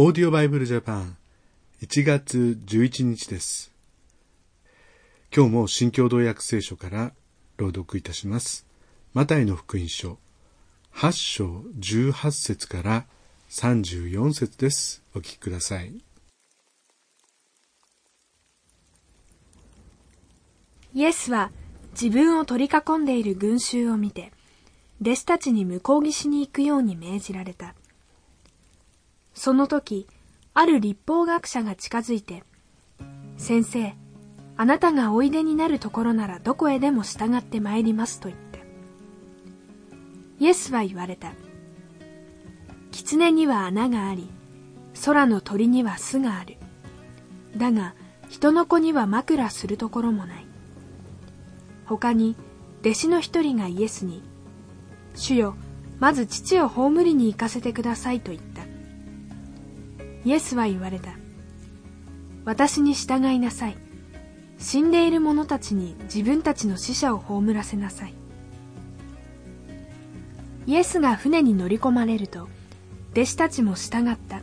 オーディオバイブルジャパン1月11日です。今日も新共同訳聖書から朗読いたします。マタイの福音書8章18節から34節です。お聞きください。イエスは自分を取り囲んでいる群衆を見て、弟子たちに向こう岸に行くように命じられた。その時、ある立法学者が近づいて、先生、あなたがおいでになるところならどこへでも従って参りますと言った。イエスは言われた。狐には穴があり、空の鳥には巣がある。だが、人の子には枕するところもない。他に、弟子の一人がイエスに、主よ、まず父を葬りに行かせてくださいと言った。イエスは言われた。私に従いなさい。死んでいる者たちに自分たちの死者を葬らせなさい。イエスが船に乗り込まれると、弟子たちも従った。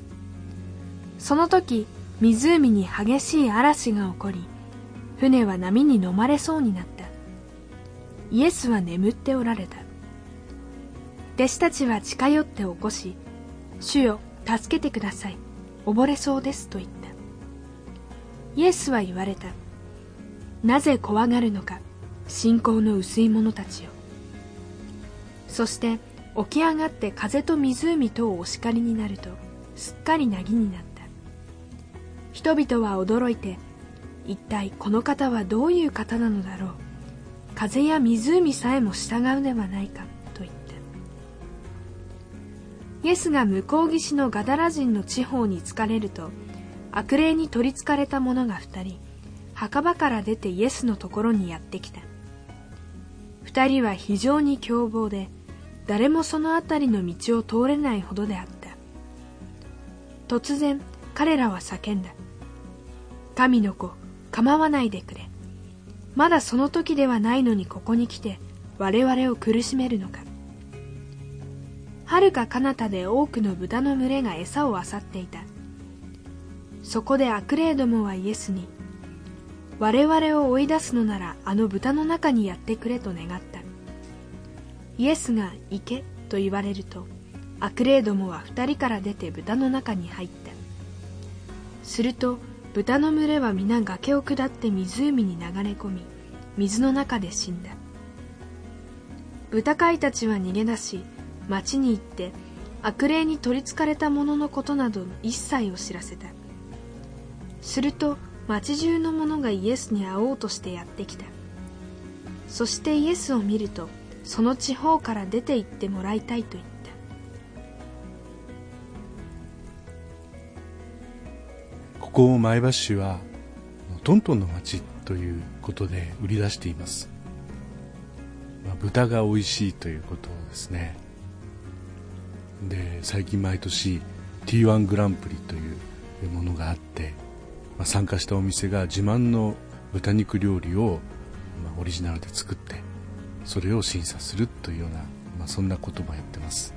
その時、湖に激しい嵐が起こり、船は波に飲まれそうになった。イエスは眠っておられた。弟子たちは近寄って起こし、主よ、助けてください。溺れそうですと言った。イエスは言われた。なぜ怖がるのか、信仰の薄い者たちよ。そして起き上がって風と湖とをお叱りになると、すっかりなぎになった。人々は驚いて、一体この方はどういう方なのだろう。風や湖さえも従うではないか。イエスが向こう岸のガダラ人の地方に疲れると悪霊に取りつかれた者が二人墓場から出てイエスのところにやってきた。二人は非常に凶暴で誰もその辺りの道を通れないほどであった。突然彼らは叫んだ。神の子構わないでくれ。まだその時ではないのにここに来て我々を苦しめるのか。はるか彼方で多くの豚の群れが餌を漁っていた。そこで悪霊どもはイエスに我々を追い出すのならあの豚の中にやってくれと願った。イエスが行けと言われると悪霊どもは二人から出て豚の中に入った。すると豚の群れは皆崖を下って湖に流れ込み水の中で死んだ。豚飼いたちは逃げ出し町に行って悪霊に取りつかれた者のことなど一切を知らせた。すると町中の者がイエスに会おうとしてやってきた。そしてイエスを見るとその地方から出て行ってもらいたいと言った。ここ前橋市はトントンの町ということで売り出しています、まあ、豚が美味しいということですね。で最近毎年 T1 グランプリというものがあって、まあ、参加したお店が自慢の豚肉料理を、まあ、オリジナルで作ってそれを審査するというような、まあ、そんなこともやってます。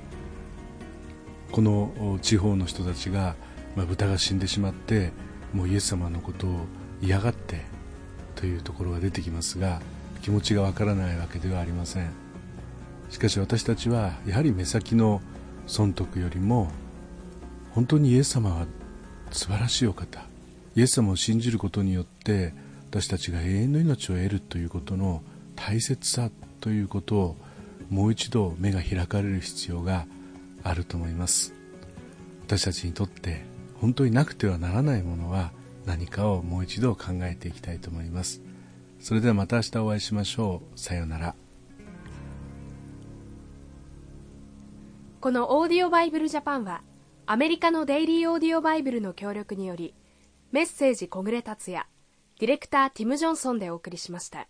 この地方の人たちが、まあ、豚が死んでしまってもうイエス様のことを嫌がってというところが出てきますが気持ちがわからないわけではありません。しかし私たちはやはり目先の損得よりも本当にイエス様は素晴らしいお方。イエス様を信じることによって私たちが永遠の命を得るということの大切さということをもう一度目が開かれる必要があると思います。私たちにとって本当になくてはならないものは何かをもう一度考えていきたいと思います。それではまた明日お会いしましょう。さようなら。このオーディオバイブルジャパンはアメリカのデイリーオーディオバイブルの協力によりメッセージ小暮達也ディレクターティム・ジョンソンでお送りしました。